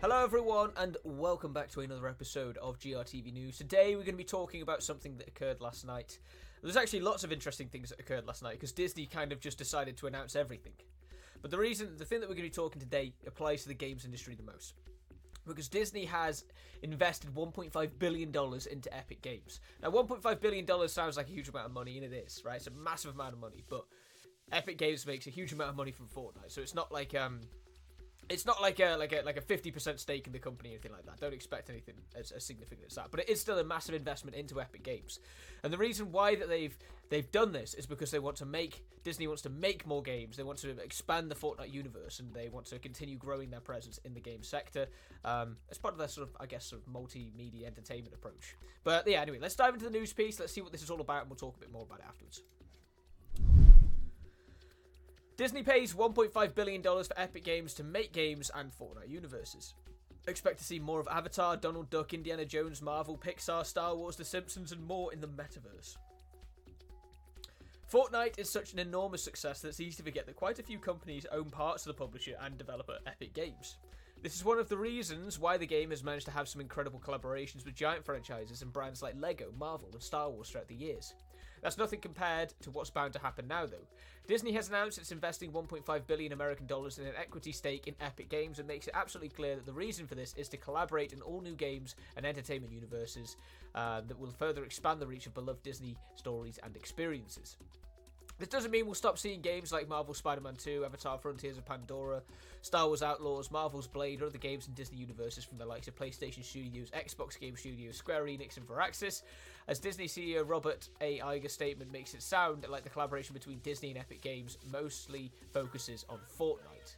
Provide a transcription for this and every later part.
Hello, everyone, and welcome back to another episode of GRTV News. Today, we're going to be talking about something that occurred last night. There's actually lots of interesting things that occurred last night because Disney kind of just decided to announce everything. But the reason, the thing that we're going to be talking today applies to the games industry the most. Because Disney has invested $1.5 billion into Epic Games. Now, $1.5 billion sounds like a huge amount of money, and it is, right? It's a massive amount of money, but Epic Games makes a huge amount of money from Fortnite, so it's not like um, it's not like a like a like a fifty percent stake in the company or anything like that. Don't expect anything as, as significant as that. But it is still a massive investment into Epic Games, and the reason why that they've they've done this is because they want to make Disney wants to make more games. They want to expand the Fortnite universe, and they want to continue growing their presence in the game sector um, as part of their sort of I guess sort of multimedia entertainment approach. But yeah, anyway, let's dive into the news piece. Let's see what this is all about, and we'll talk a bit more about it afterwards. Disney pays $1.5 billion for Epic Games to make games and Fortnite universes. Expect to see more of Avatar, Donald Duck, Indiana Jones, Marvel, Pixar, Star Wars, The Simpsons, and more in the metaverse. Fortnite is such an enormous success that it's easy to forget that quite a few companies own parts of the publisher and developer Epic Games. This is one of the reasons why the game has managed to have some incredible collaborations with giant franchises and brands like Lego, Marvel, and Star Wars throughout the years. That's nothing compared to what's bound to happen now, though. Disney has announced it's investing 1.5 billion American dollars in an equity stake in Epic Games and makes it absolutely clear that the reason for this is to collaborate in all new games and entertainment universes uh, that will further expand the reach of beloved Disney stories and experiences. This doesn't mean we'll stop seeing games like Marvel Spider-Man 2, Avatar Frontiers of Pandora, Star Wars Outlaws, Marvel's Blade, or other games in Disney universes from the likes of PlayStation Studios, Xbox Game Studios, Square Enix, and Firaxis. As Disney CEO Robert A. Iger's statement makes it sound like the collaboration between Disney and Epic Games mostly focuses on Fortnite.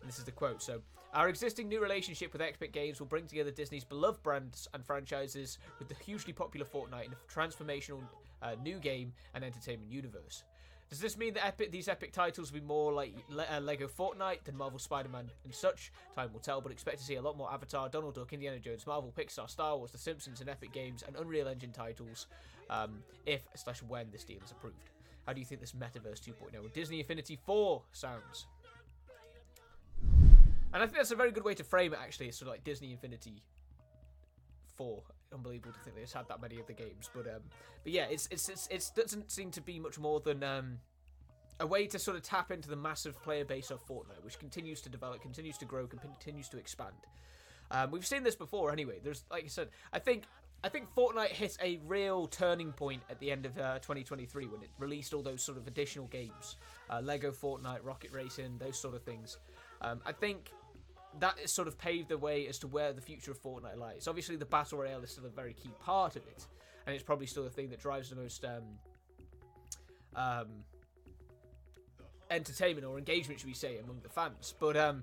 And this is the quote. So, our existing new relationship with Epic Games will bring together Disney's beloved brands and franchises with the hugely popular Fortnite in a transformational uh, new game and entertainment universe. Does this mean that epic, these epic titles will be more like Le- uh, Lego Fortnite than Marvel Spider-Man and such? Time will tell, but expect to see a lot more Avatar, Donald Duck, Indiana Jones, Marvel, Pixar, Star Wars, The Simpsons, and Epic Games and Unreal Engine titles um, if slash when this deal is approved. How do you think this Metaverse 2.0 and Disney Infinity 4 sounds? And I think that's a very good way to frame it. Actually, it's sort of like Disney Infinity Four. Unbelievable to think they just had that many of the games, but um, but yeah, it's it's, it's it doesn't seem to be much more than um, a way to sort of tap into the massive player base of Fortnite, which continues to develop, continues to grow, continues to expand. Um, we've seen this before, anyway. There's, like I said, I think I think Fortnite hit a real turning point at the end of uh, 2023 when it released all those sort of additional games, uh, Lego Fortnite, Rocket Racing, those sort of things. Um, I think that sort of paved the way as to where the future of Fortnite lies. Obviously, the battle royale is still a very key part of it, and it's probably still the thing that drives the most um, um, entertainment or engagement, should we say, among the fans. But um,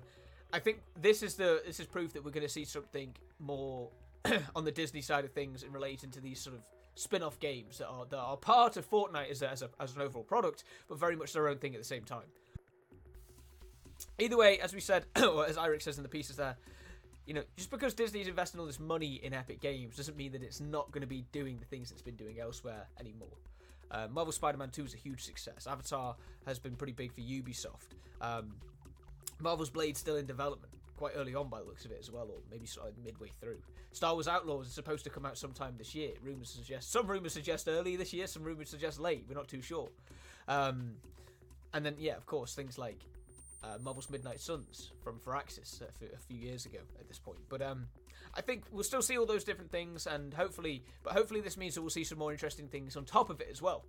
I think this is the this is proof that we're going to see something more on the Disney side of things in relation to these sort of spin-off games that are that are part of Fortnite as a, as, a, as an overall product, but very much their own thing at the same time. Either way, as we said, or as Eric says in the pieces there, you know, just because Disney's investing all this money in Epic Games doesn't mean that it's not going to be doing the things it's been doing elsewhere anymore. Uh, Marvel Spider-Man 2 is a huge success. Avatar has been pretty big for Ubisoft. Um, Marvel's Blade still in development, quite early on by the looks of it as well, or maybe sort of midway through. Star Wars Outlaws is supposed to come out sometime this year. Rumors suggest some rumors suggest early this year, some rumors suggest late. We're not too sure. Um, and then yeah, of course, things like uh, Marvel's Midnight Suns from Firaxis a few, years ago at this point. But um, I think we'll still see all those different things, and hopefully, but hopefully this means that we'll see some more interesting things on top of it as well.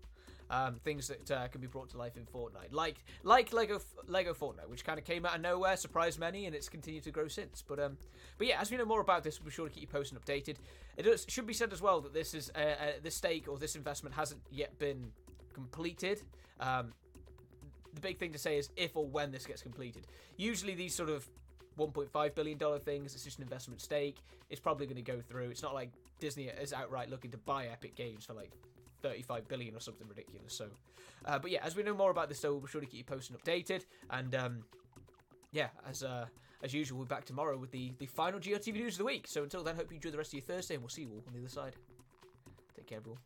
Um, things that uh, can be brought to life in Fortnite, like like Lego Lego Fortnite, which kind of came out of nowhere, surprised many, and it's continued to grow since. But um, but yeah, as we know more about this, we'll be sure to keep you posted and updated. It is, should be said as well that this is uh, uh, this stake or this investment hasn't yet been completed. Um, the big thing to say is if or when this gets completed. Usually these sort of 1.5 billion dollar things, it's just an investment stake. It's probably going to go through. It's not like Disney is outright looking to buy Epic Games for like 35 billion or something ridiculous. So, uh, but yeah, as we know more about this, though, we'll be sure to keep you posted and updated. And um, yeah, as uh, as usual, we're back tomorrow with the the final GRTV news of the week. So until then, hope you enjoy the rest of your Thursday, and we'll see you all on the other side. Take care, everyone.